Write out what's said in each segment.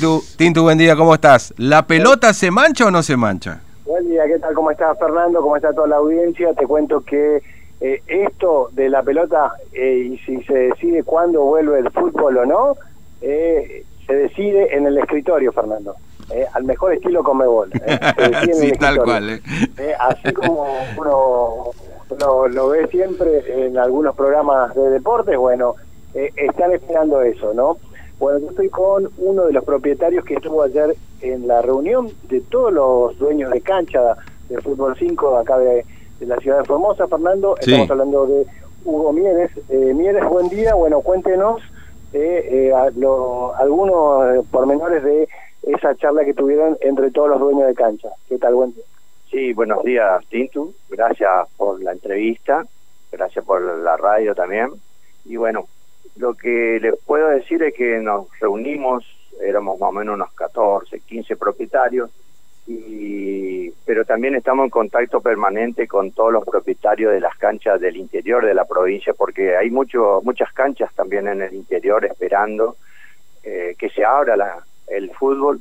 Tintu, Tintu, buen día, ¿cómo estás? ¿La pelota se mancha o no se mancha? Buen día, ¿qué tal? ¿Cómo estás, Fernando? ¿Cómo está toda la audiencia? Te cuento que eh, esto de la pelota eh, y si se decide cuándo vuelve el fútbol o no, eh, se decide en el escritorio, Fernando. al mejor estilo Comebol. Se sí, tal cual. así como uno lo, lo, ve siempre en algunos programas de deportes, bueno, están esperando eso, ¿no? Bueno, yo estoy con uno de los propietarios que estuvo ayer en la reunión de todos los dueños de cancha de Fútbol 5 acá de, la ciudad de Formosa, Fernando. Estamos hablando de Hugo Mieres. Eh, Mieres, buen día. Bueno, cuéntenos eh, eh algunos pormenores de esa charla que tuvieron entre todos los dueños de cancha. ¿Qué tal? Buen día. Sí, buenos días, Tintu. Gracias por la entrevista. Gracias por la radio también. Y bueno, lo que les puedo decir es que nos reunimos, éramos más o menos unos 14, 15 propietarios, y, pero también estamos en contacto permanente con todos los propietarios de las canchas del interior de la provincia, porque hay mucho, muchas canchas también en el interior esperando eh, que se abra la, el fútbol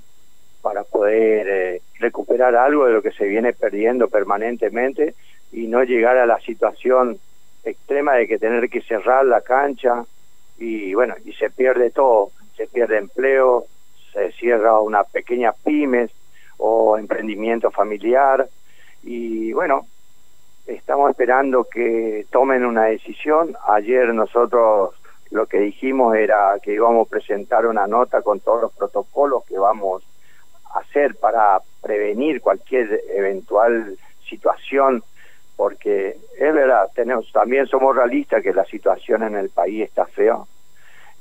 para poder eh, recuperar algo de lo que se viene perdiendo permanentemente y no llegar a la situación extrema de que tener que cerrar la cancha y bueno, y se pierde todo, se pierde empleo, se cierra una pequeña pymes o emprendimiento familiar y bueno, estamos esperando que tomen una decisión. Ayer nosotros lo que dijimos era que íbamos a presentar una nota con todos los protocolos que vamos a hacer para prevenir cualquier eventual situación porque es verdad, tenemos, también somos realistas que la situación en el país está fea.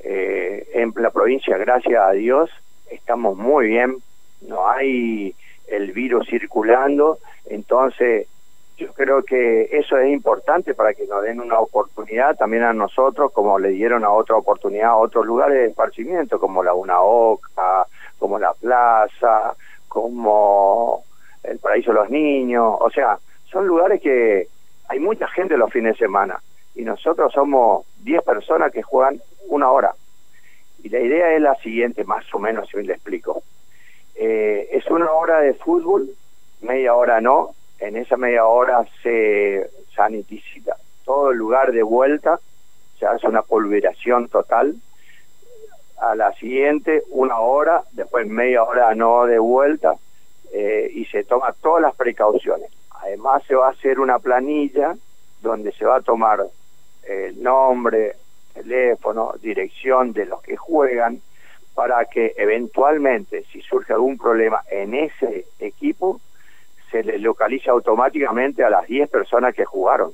Eh, en la provincia, gracias a Dios, estamos muy bien, no hay el virus circulando, entonces yo creo que eso es importante para que nos den una oportunidad también a nosotros, como le dieron a otra oportunidad a otros lugares de esparcimiento, como la Una Oca, como la Plaza, como el Paraíso de los Niños, o sea, son lugares que hay mucha gente los fines de semana y nosotros somos 10 personas que juegan una hora. Y la idea es la siguiente, más o menos, si me le explico. Eh, es una hora de fútbol, media hora no, en esa media hora se sanitiza todo el lugar de vuelta, se hace una pulveración total, a la siguiente una hora, después media hora no de vuelta, eh, y se toma todas las precauciones. Además se va a hacer una planilla donde se va a tomar el nombre, teléfono, dirección de los que juegan, para que eventualmente, si surge algún problema en ese equipo, se le localice automáticamente a las 10 personas que jugaron.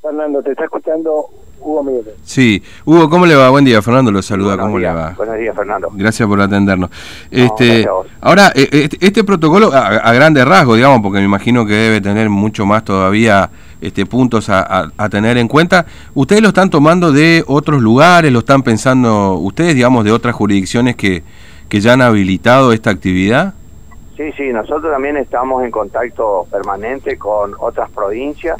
Fernando, te está escuchando Hugo Miguel. Sí, Hugo, ¿cómo le va? Buen día, Fernando lo saluda, ¿cómo le va? Buenos días, Fernando. Gracias por atendernos. este, ahora, eh, este, este, protocolo, a, a grandes rasgos, digamos, porque me imagino que debe tener mucho más todavía este, puntos a, tener en cuenta. ¿Ustedes lo están tomando de otros lugares? ¿Lo están pensando ustedes, digamos, de otras jurisdicciones que, que ya han habilitado esta actividad? Sí, sí, nosotros también estamos en contacto permanente con otras provincias,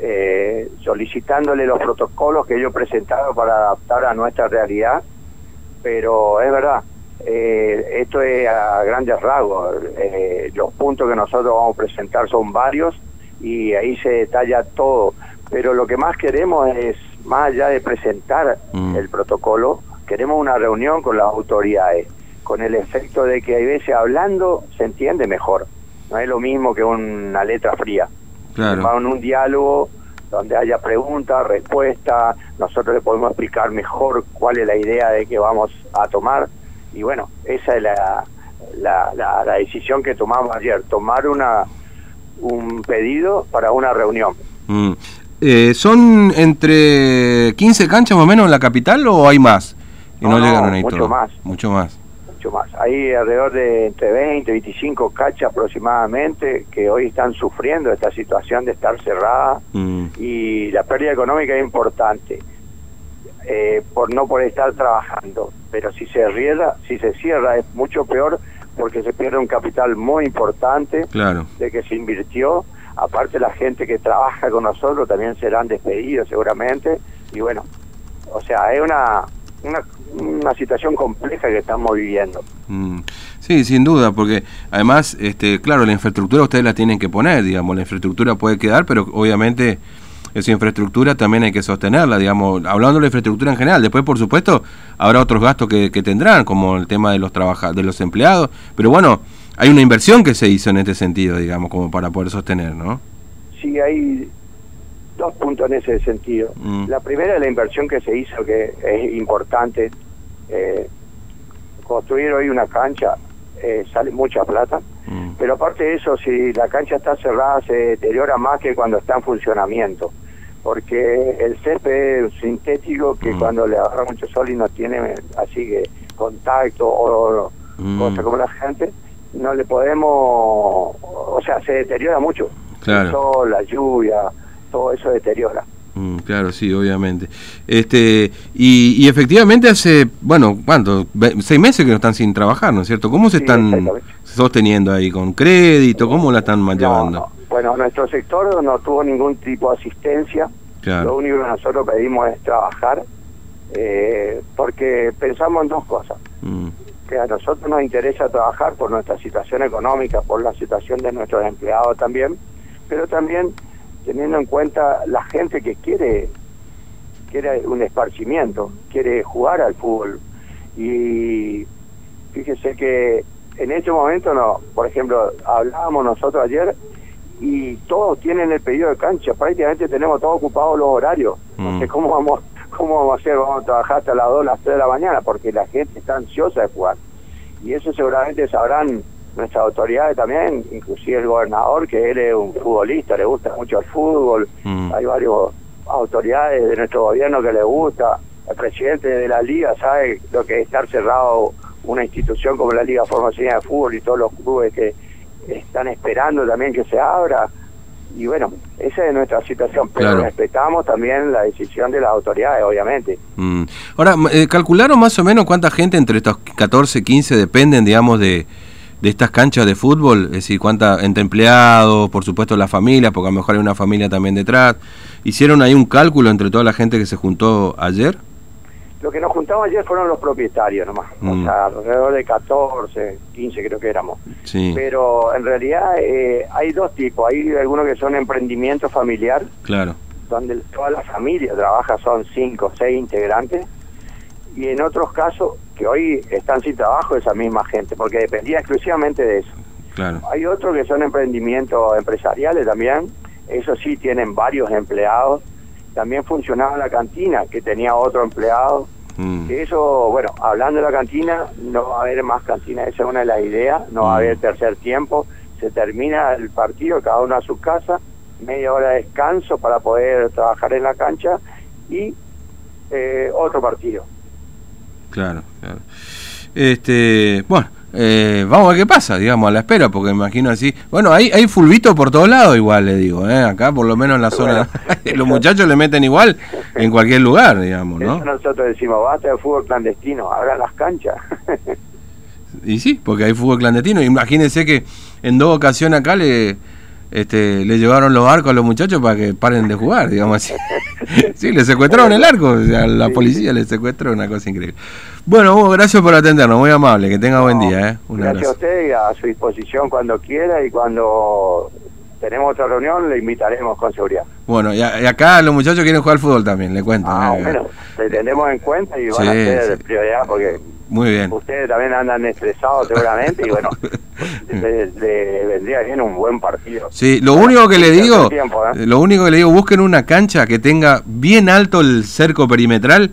eh, solicitándole los protocolos que ellos presentaron para adaptar a nuestra realidad, pero es verdad, eh, esto es a grandes rasgos, eh, los puntos que nosotros vamos a presentar son varios, y ahí se detalla todo. Pero lo que más queremos es, más allá de presentar mm. el protocolo, queremos una reunión con las autoridades, con el efecto de que hay veces hablando se entiende mejor. No es lo mismo que una letra fría. Claro. Un diálogo donde haya preguntas, respuestas, nosotros le podemos explicar mejor cuál es la idea de que vamos a tomar. Y bueno, esa es la, la, la decisión que tomamos ayer, tomar una un pedido para una reunión. Mm. Eh, ¿Son entre 15 canchas más o menos en la capital o hay más? Y no, llegaron ahí mucho más. Mucho más. Mucho más. Hay alrededor de entre 20 y 25 canchas aproximadamente que hoy están sufriendo esta situación de estar cerrada mm. y la pérdida económica es importante. Eh, por no por estar trabajando, pero si se cierra, si se cierra es mucho peor porque se pierde un capital muy importante claro. de que se invirtió. Aparte la gente que trabaja con nosotros también serán despedidos seguramente. Y bueno, o sea, es una, una, una situación compleja que estamos viviendo. Mm. Sí, sin duda, porque además, este, claro, la infraestructura ustedes la tienen que poner, digamos, la infraestructura puede quedar, pero obviamente esa infraestructura también hay que sostenerla, digamos, hablando de la infraestructura en general. Después, por supuesto, habrá otros gastos que, tendrán, como el tema de los de los empleados, pero bueno, hay una inversión que se hizo en este sentido, digamos, como para poder sostener, ¿no? Sí, hay dos puntos en ese sentido. Mm. La primera es la inversión que se hizo, que es importante. Eh, construir hoy una cancha eh, sale mucha plata, mm. pero aparte de eso, si la cancha está cerrada, se deteriora más que cuando está en funcionamiento, porque el césped es sintético que mm. cuando le agarra mucho sol y no tiene así que contacto o cosas como la gente, no le podemos, o sea, se deteriora mucho. El sol, la lluvia, todo eso deteriora. Mm, claro, sí, obviamente. Este y, y, efectivamente hace, bueno, ¿cuánto? Seis meses que no están sin trabajar, ¿no es cierto? ¿Cómo se están sosteniendo ahí? ¿Con crédito? ¿Cómo la están llevando? Bueno, nuestro sector no tuvo ningún tipo de asistencia. Lo único que nosotros pedimos es trabajar, eh, porque pensamos en dos cosas. Mm. Que a nosotros nos interesa trabajar por nuestra situación económica, por la situación de nuestros empleados también, pero también teniendo en cuenta la gente que quiere quiere un esparcimiento, quiere jugar al fútbol. Y fíjese que en este momento, no, por ejemplo, hablábamos nosotros ayer y todos tienen el pedido de cancha, prácticamente tenemos todos ocupados los horarios. No sé mm. cómo vamos, cómo vamos a hacer, vamos a trabajar hasta las 2, las 3 de la mañana, porque la gente está ansiosa de jugar. Y eso seguramente sabrán nuestras autoridades también, inclusive el gobernador, que él es un futbolista, le gusta mucho el fútbol, mm. hay varios autoridades de nuestro gobierno que le gusta, el presidente de la liga sabe lo que es estar cerrado una institución como la Liga Formación de Fútbol y todos los clubes que están esperando también que se abra. Y bueno, esa es nuestra situación, pero respetamos también la decisión de las autoridades, obviamente. Mm. Ahora, eh, ¿calcularon más o menos cuánta gente entre estos 14, 15 dependen, digamos, de, de estas canchas de fútbol, es decir, cuánta entre empleados, por supuesto la familia, porque a lo mejor hay una familia también detrás. ¿Hicieron ahí un cálculo entre toda la gente que se juntó ayer? Lo que nos juntamos ayer fueron los propietarios nomás, o mm. sea, alrededor de 14, 15 creo que éramos. Sí. Pero en realidad eh, hay dos tipos, hay algunos que son emprendimiento familiar, claro. donde toda la familia trabaja, son 5, 6 integrantes, y en otros casos que hoy están sin trabajo esa misma gente, porque dependía exclusivamente de eso. Claro. Hay otros que son emprendimientos empresariales también, eso sí tienen varios empleados. También funcionaba la cantina, que tenía otro empleado. Mm. Eso, bueno, hablando de la cantina, no va a haber más cantina, esa es una de las ideas, no va a haber mm. tercer tiempo, se termina el partido, cada uno a su casa, media hora de descanso para poder trabajar en la cancha y eh, otro partido. Claro, claro. Este, bueno, eh, vamos a ver qué pasa, digamos, a la espera, porque me imagino así. Bueno, hay, hay fulbito por todos lados, igual le digo, ¿eh? acá por lo menos en la zona. los muchachos le meten igual en cualquier lugar, digamos, ¿no? nosotros decimos, basta de fútbol clandestino, hagan las canchas. y sí, porque hay fútbol clandestino. Imagínense que en dos ocasiones acá le este, le llevaron los arcos a los muchachos para que paren de jugar, digamos así. sí, le secuestraron el arco, o sea, la policía le secuestró, una cosa increíble. Bueno, Hugo, gracias por atendernos, muy amable, que tenga buen día. ¿eh? gracias a usted y a su disposición cuando quiera y cuando tenemos otra reunión le invitaremos con seguridad. Bueno, y, acá los muchachos quieren jugar al fútbol también, le cuento. Ah, ¿eh? bueno, le tenemos en cuenta y van a ser prioridad porque muy bien. Ustedes también andan estresados seguramente y bueno, le, vendría bien un buen partido. Sí, lo único que le digo, ¿eh? lo único que le digo, busquen una cancha que tenga bien alto el cerco perimetral,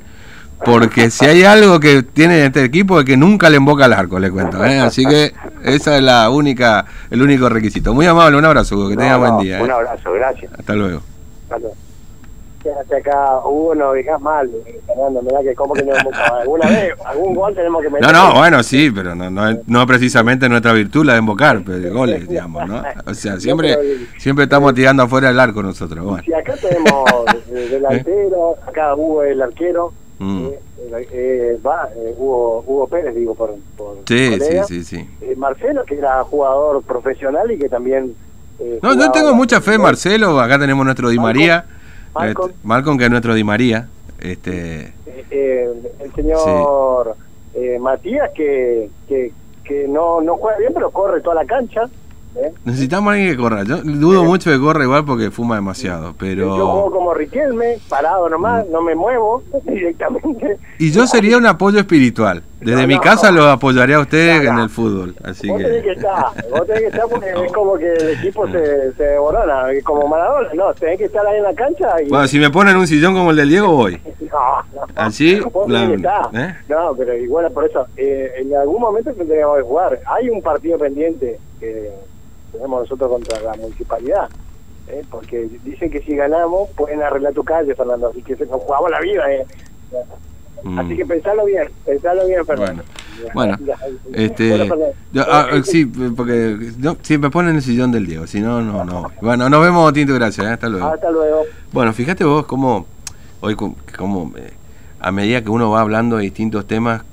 porque si hay algo que tiene este equipo es que nunca le emboca el arco, le cuento. ¿eh? Así que esa es la única, el único requisito. Muy amable, un abrazo, que tenga buen día. Un ¿eh? abrazo, gracias. Hasta luego. Hasta luego acá, Hugo, no digas mal, Fernando, mirá que como que no, alguna vez, algún gol tenemos que meter. No, no, bueno, sí, pero no, no, no precisamente nuestra virtud la de invocar, pero goles, digamos, ¿no? O sea, siempre, siempre estamos tirando afuera del arco nosotros. Bueno. Si acá tenemos delantero, acá Hugo el arquero, mm. eh, eh, va, eh, Hugo, Hugo Pérez, digo, por, por sí, sí, sí, sí. Eh, Marcelo, que era jugador profesional y que también... Eh, no, yo tengo mucha fe, Marcelo, acá tenemos nuestro Di María. Malcolm. que es nuestro Di María. Este... Eh, el señor eh, Matías, que, que juega bien, pero corre toda la cancha. ¿Eh? Necesitamos alguien que corra. Yo dudo mucho de corra igual porque fuma demasiado, pero... Yo juego como Riquelme, parado nomás, mm. no me muevo directamente. Y yo sería un apoyo espiritual. Desde mi casa lo apoyaría a usted en el fútbol. Así vos que... tenés que estar, vos tenés que estar porque es como que el equipo se, se devorona, como Maradona. No, tenés que estar ahí en la cancha. Y... Bueno, si me ponen un sillón como el del Diego, voy. no, no. Así, ¿eh? No, pero igual por eso, eh, en algún momento tendríamos que jugar. Hay un partido pendiente que tenemos nosotros contra la municipalidad. ¿eh? Porque dicen que si ganamos pueden arreglar tu calle, Fernando. Así que nos jugamos la vida. ¿eh? Mm. Así que pensalo bien, pensalo bien, Fernando. Bueno, este, ah, sí, porque no, siempre ponen el sillón del Diego, si no, no, no. Bueno, nos vemos, Tinto, gracias, ¿eh? hasta luego. Hasta luego. Bueno, fíjate vos cómo, hoy, como, eh, a medida que uno va hablando de distintos temas,